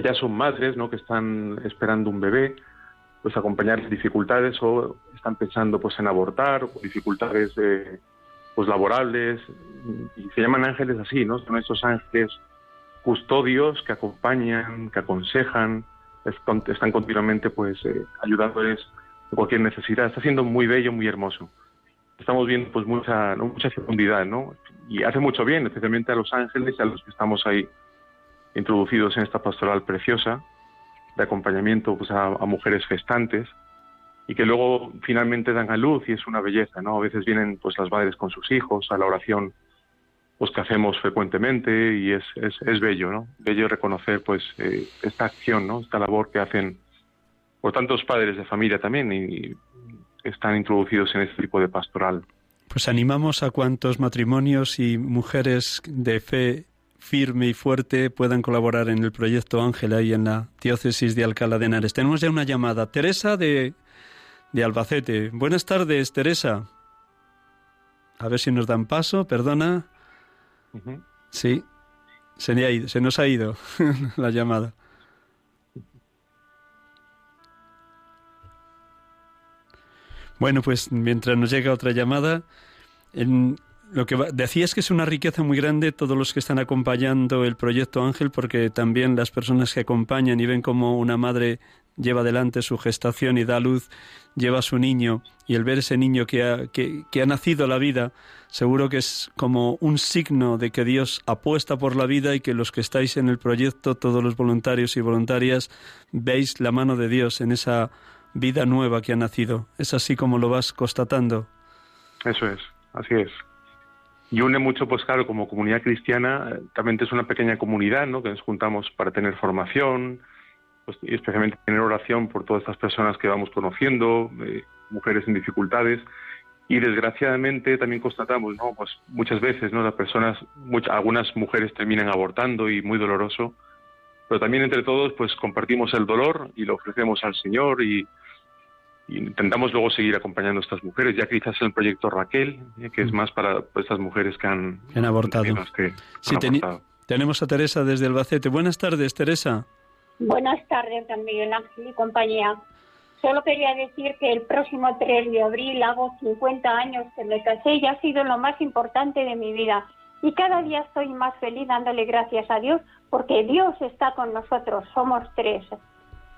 ya son madres, ¿no? que están esperando un bebé, pues acompañar dificultades o están pensando pues en abortar o dificultades pues laborales y se llaman ángeles así, ¿no? Son esos ángeles custodios que acompañan, que aconsejan, están continuamente pues eh, ayudándoles en cualquier necesidad. Está siendo muy bello, muy hermoso. Estamos viendo pues mucha mucha fecundidad, ¿no? Y hace mucho bien, especialmente a los ángeles y a los que estamos ahí introducidos en esta pastoral preciosa de acompañamiento pues, a, mujeres gestantes y que luego finalmente dan a luz y es una belleza, ¿no? A veces vienen pues las madres con sus hijos a la oración pues que hacemos frecuentemente y es, es, es bello, ¿no? Bello reconocer pues eh, esta acción, ¿no? Esta labor que hacen por tantos padres de familia también y están introducidos en este tipo de pastoral. Pues animamos a cuantos matrimonios y mujeres de fe firme y fuerte puedan colaborar en el proyecto Ángela y en la diócesis de Alcalá de Henares. Tenemos ya una llamada. Teresa de, de Albacete. Buenas tardes, Teresa. A ver si nos dan paso, perdona. Sí, se, se nos ha ido la llamada. Bueno, pues mientras nos llega otra llamada, en, lo que decía es que es una riqueza muy grande todos los que están acompañando el proyecto Ángel, porque también las personas que acompañan y ven cómo una madre lleva adelante su gestación y da luz, lleva a su niño, y el ver ese niño que ha, que, ha nacido la vida, seguro que es como un signo de que Dios apuesta por la vida y que los que estáis en el proyecto, todos los voluntarios y voluntarias, veis la mano de Dios en esa vida nueva que ha nacido. ¿Es así como lo vas constatando? Eso es, así es y une mucho, pues claro, como comunidad cristiana, también es una pequeña comunidad, ¿no? Que nos juntamos para tener formación, pues, y especialmente tener oración por todas estas personas que vamos conociendo, eh, mujeres en dificultades, y desgraciadamente también constatamos, ¿no? Pues muchas veces, ¿no? Las personas, muchas, algunas mujeres terminan abortando y muy doloroso, pero también entre todos, pues compartimos el dolor y lo ofrecemos al Señor y intentamos luego seguir acompañando a estas mujeres, ya quizás el proyecto Raquel, eh, que es mm. más para estas mujeres que han, abortado. sí, tenemos a Teresa desde Albacete. Buenas tardes, Teresa. Buenas tardes, don Miguel Ángel y compañía. Solo quería decir que el próximo 3 de abril hago 50 años que me casé y ha sido lo más importante de mi vida. Y cada día estoy más feliz dándole gracias a Dios porque Dios está con nosotros, somos tres.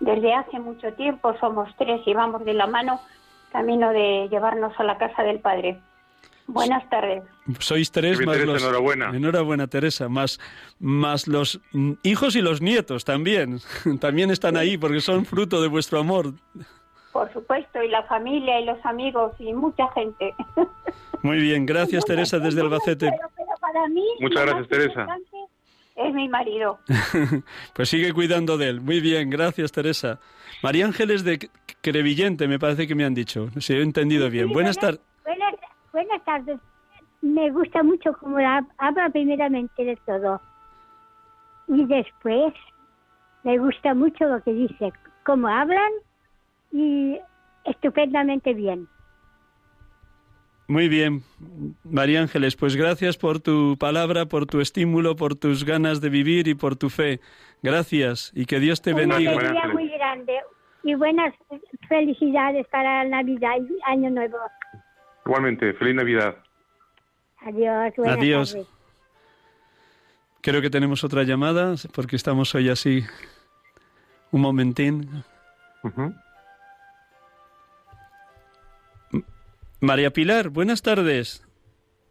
Desde hace mucho tiempo somos tres y vamos de la mano camino de llevarnos a la casa del Padre. Buenas tardes. Sois tres más los... Enhorabuena. Enhorabuena, Teresa. Más, más los hijos y los nietos también. también están ahí porque son fruto de vuestro amor. Por supuesto, y la familia y los amigos y mucha gente. Muy bien, gracias Teresa desde Albacete. Muchas gracias Teresa es mi marido. pues sigue cuidando de él. Muy bien, gracias Teresa. María Ángeles de Crevillente, me parece que me han dicho. Si he entendido bien. buenas, tardes. Buenas, tardes. Me gusta mucho cómo habla primeramente de todo. Y después me gusta mucho lo que dice, cómo hablan y estupendamente bien. Muy bien, María Ángeles, pues gracias por tu palabra, por tu estímulo, por tus ganas de vivir y por tu fe. Gracias y que Dios te bendiga. Una muy grande y buenas felicidades para Navidad y Año Nuevo. Igualmente, feliz Navidad. Adiós. Adiós. Creo que tenemos otra llamada, porque estamos hoy así. Un momentín. María Pilar, buenas tardes.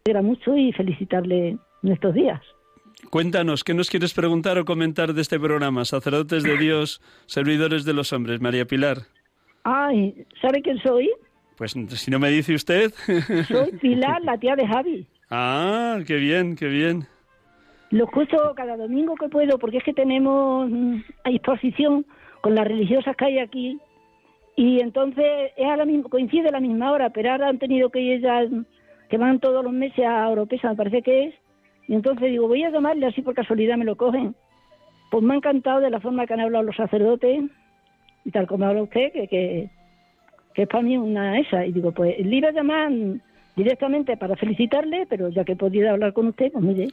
alegra mucho y felicitarle en estos días. Cuéntanos, ¿qué nos quieres preguntar o comentar de este programa? Sacerdotes de Dios, servidores de los hombres. María Pilar. Ay, ¿sabe quién soy? Pues si no me dice usted. Soy Pilar, la tía de Javi. ah, qué bien, qué bien. Lo escucho cada domingo que puedo porque es que tenemos mm, a disposición con las religiosas que hay aquí y entonces es a coincide a la misma hora, pero ahora han tenido que ir ellas, que van todos los meses a Europesa, me parece que es, y entonces digo, voy a llamarle así por casualidad me lo cogen. Pues me ha encantado de la forma que han hablado los sacerdotes y tal como habla usted, que, que, que es para mí una esa. Y digo, pues le iba a llamar directamente para felicitarle, pero ya que he podido hablar con usted, pues mire.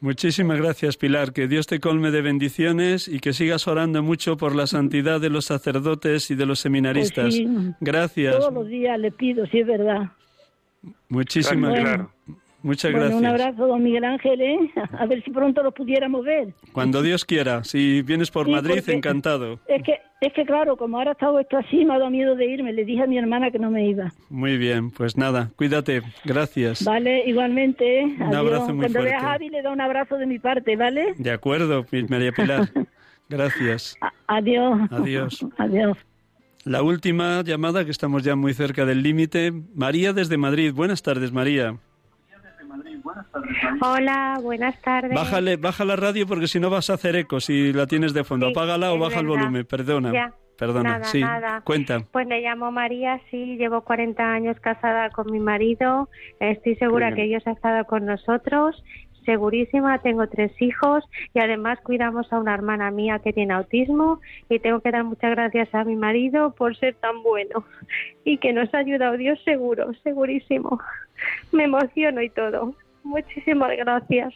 Muchísimas gracias, Pilar. Que Dios te colme de bendiciones y que sigas orando mucho por la santidad de los sacerdotes y de los seminaristas. Pues sí, Gracias. Todos los días le pido, si es verdad. Muchísimas Claro, gracias. Muchas bueno, gracias. un abrazo, don Miguel Ángel, ¿eh? A ver si pronto los pudiéramos ver. Cuando Dios quiera. Si vienes por Sí, Madrid, encantado. Es que, es que claro, como ahora ha estado esto así, me ha dado miedo de irme. Le dije a mi hermana que no me iba. Muy bien, pues nada, cuídate. Gracias. Vale, igualmente. ¿eh? Un Adiós. abrazo muy Cuando vea a fuerte. Javi, le da un abrazo de mi parte, ¿vale? De acuerdo, María Pilar. Gracias. A- adiós. Adiós. Adiós. La última llamada, que estamos ya muy cerca del límite. María desde Madrid. Buenas tardes, María. Hola, buenas tardes. Bájale, baja la radio porque si no vas a hacer eco si la tienes de fondo. Sí, Apágala o baja el verdad. volumen. Perdona. Ya. Perdona. Nada, sí. nada. Cuenta. Pues me llamo María, sí, llevo 40 años casada con mi marido. Estoy segura que. Dios ha estado con nosotros. Segurísima, tengo tres hijos y además cuidamos a una hermana mía que tiene autismo y tengo que dar muchas gracias a mi marido por ser tan bueno y que nos ha ayudado Dios seguro, segurísimo. Me emociono y todo. Muchísimas gracias.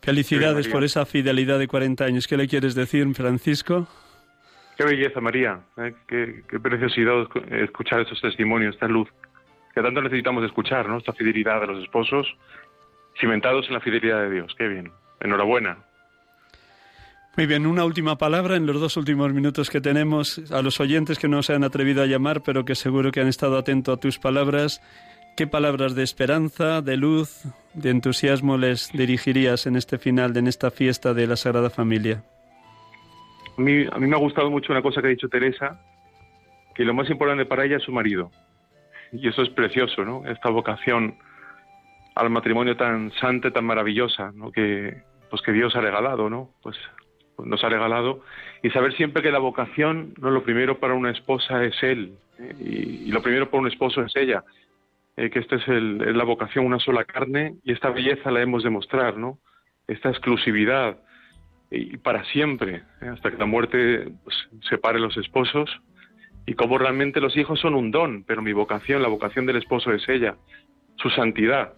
Felicidades por esa fidelidad de 40 años. ¿Qué le quieres decir, Francisco? Qué belleza, María. ¿eh? Qué, qué preciosidad escu- escuchar esos testimonios, esta luz que tanto necesitamos escuchar, ¿no? Esta fidelidad de los esposos cimentados en la fidelidad de Dios. Qué bien. Enhorabuena. Muy bien, una última palabra en los dos últimos minutos que tenemos a los oyentes que no se han atrevido a llamar, pero que seguro que han estado atentos a tus palabras. ¿Qué palabras de esperanza, de luz, de entusiasmo les dirigirías en este final, de en esta fiesta de la Sagrada Familia? A mí, a mí me ha gustado mucho una cosa que ha dicho Teresa, que lo más importante para ella es su marido. Y eso es precioso, ¿no? Esta vocación al matrimonio tan santa, tan maravillosa, ¿no? Que, pues que Dios ha regalado, ¿no? Pues, pues nos ha regalado. Y saber siempre que la vocación, no lo primero para una esposa es él, ¿eh? y, lo primero para un esposo es ella. Eh, que esta es, el- es la vocación, una sola carne, y esta belleza la hemos de mostrar. Esta exclusividad, y para siempre, ¿eh? hasta que la muerte pues, separe los esposos, y como realmente los hijos son un don, pero mi vocación, la vocación del esposo es ella, su santidad,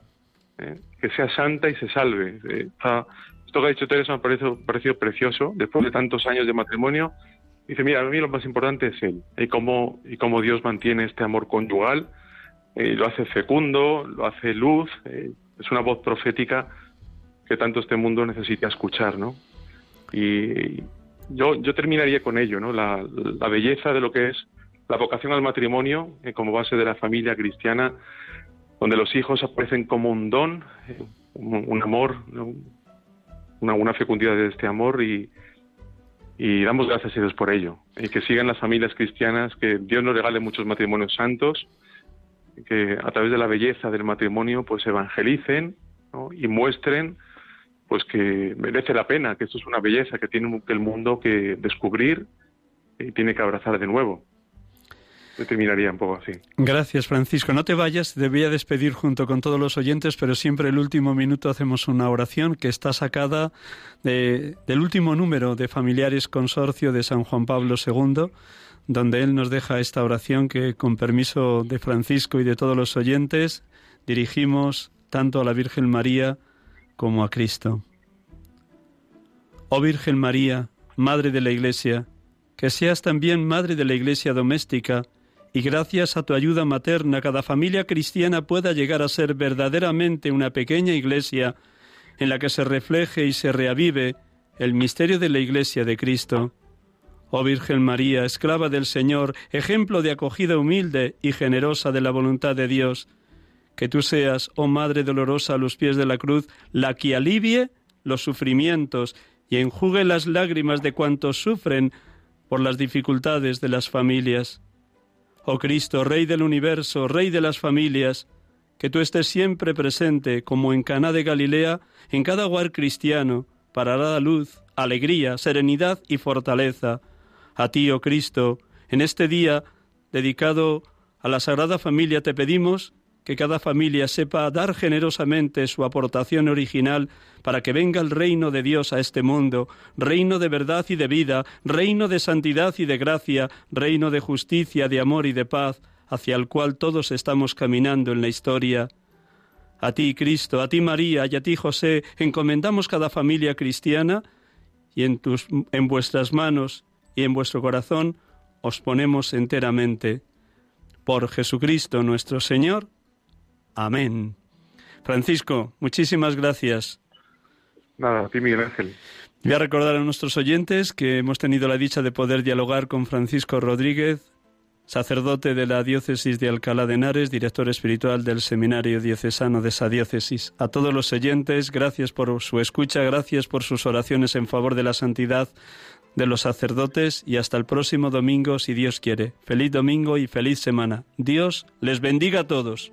¿eh? que sea santa y se salve. Eh, está- esto que ha dicho Teresa me ha parecido, parecido precioso, después de tantos años de matrimonio, dice, mira, a mí lo más importante es él, y cómo, y cómo Dios mantiene este amor conyugal, eh, lo hace fecundo, lo hace luz, eh, es una voz profética que tanto este mundo necesita escuchar, ¿no? Y yo, yo terminaría con ello, ¿no? La, la belleza de lo que es la vocación al matrimonio eh, como base de la familia cristiana, donde los hijos aparecen como un don, un, amor, una, fecundidad de este amor y, damos gracias a Dios por ello. Y que sigan las familias cristianas, que Dios nos regale muchos matrimonios santos, que a través de la belleza del matrimonio pues evangelicen y muestren pues que merece la pena, que esto es una belleza que tiene el mundo que descubrir y tiene que abrazar de nuevo. Un poco así. Gracias, Francisco. No te vayas, te voy a despedir junto con todos los oyentes, pero siempre el último minuto hacemos una oración que está sacada de- del último número de Familiares Consorcio de San Juan Pablo II, donde él nos deja esta oración que, con permiso de Francisco y de todos los oyentes, dirigimos tanto a la Virgen María como a Cristo. Oh Virgen María, Madre de la Iglesia, que seas también Madre de la Iglesia doméstica, y gracias a tu ayuda materna cada familia cristiana pueda llegar a ser verdaderamente una pequeña iglesia en la que se refleje y se reavive el misterio de la Iglesia de Cristo. Oh Virgen María, esclava del Señor, ejemplo de acogida humilde y generosa de la voluntad de Dios, que tú seas, oh Madre dolorosa a los pies de la cruz, la que alivie los sufrimientos y enjugue las lágrimas de cuantos sufren por las dificultades de las familias. Oh Cristo, Rey del universo, Rey de las familias, que tú estés siempre presente, como en Caná de Galilea, en cada hogar cristiano, para dar luz, alegría, serenidad y fortaleza. A ti, oh Cristo, en este día dedicado a la Sagrada Familia, te pedimos que cada familia sepa dar generosamente su aportación original para que venga el reino de Dios a este mundo, reino de verdad y de vida, reino de santidad y de gracia, reino de justicia, de amor y de paz, hacia el cual todos estamos caminando en la historia. A ti, Cristo, a ti, María, y a ti, José, encomendamos cada familia cristiana y en, tus, en vuestras manos y en vuestro corazón os ponemos enteramente. Por Jesucristo nuestro Señor. Amén. Francisco, muchísimas gracias. Nada, a ti Miguel Ángel. Voy a recordar a nuestros oyentes que hemos tenido la dicha de poder dialogar con Francisco Rodríguez, sacerdote de la diócesis de Alcalá de Henares, director espiritual del Seminario Diocesano de esa diócesis. A todos los oyentes, gracias por su escucha, gracias por sus oraciones en favor de la santidad de los sacerdotes y hasta el próximo domingo, si Dios quiere. Feliz domingo y feliz semana. Dios les bendiga a todos.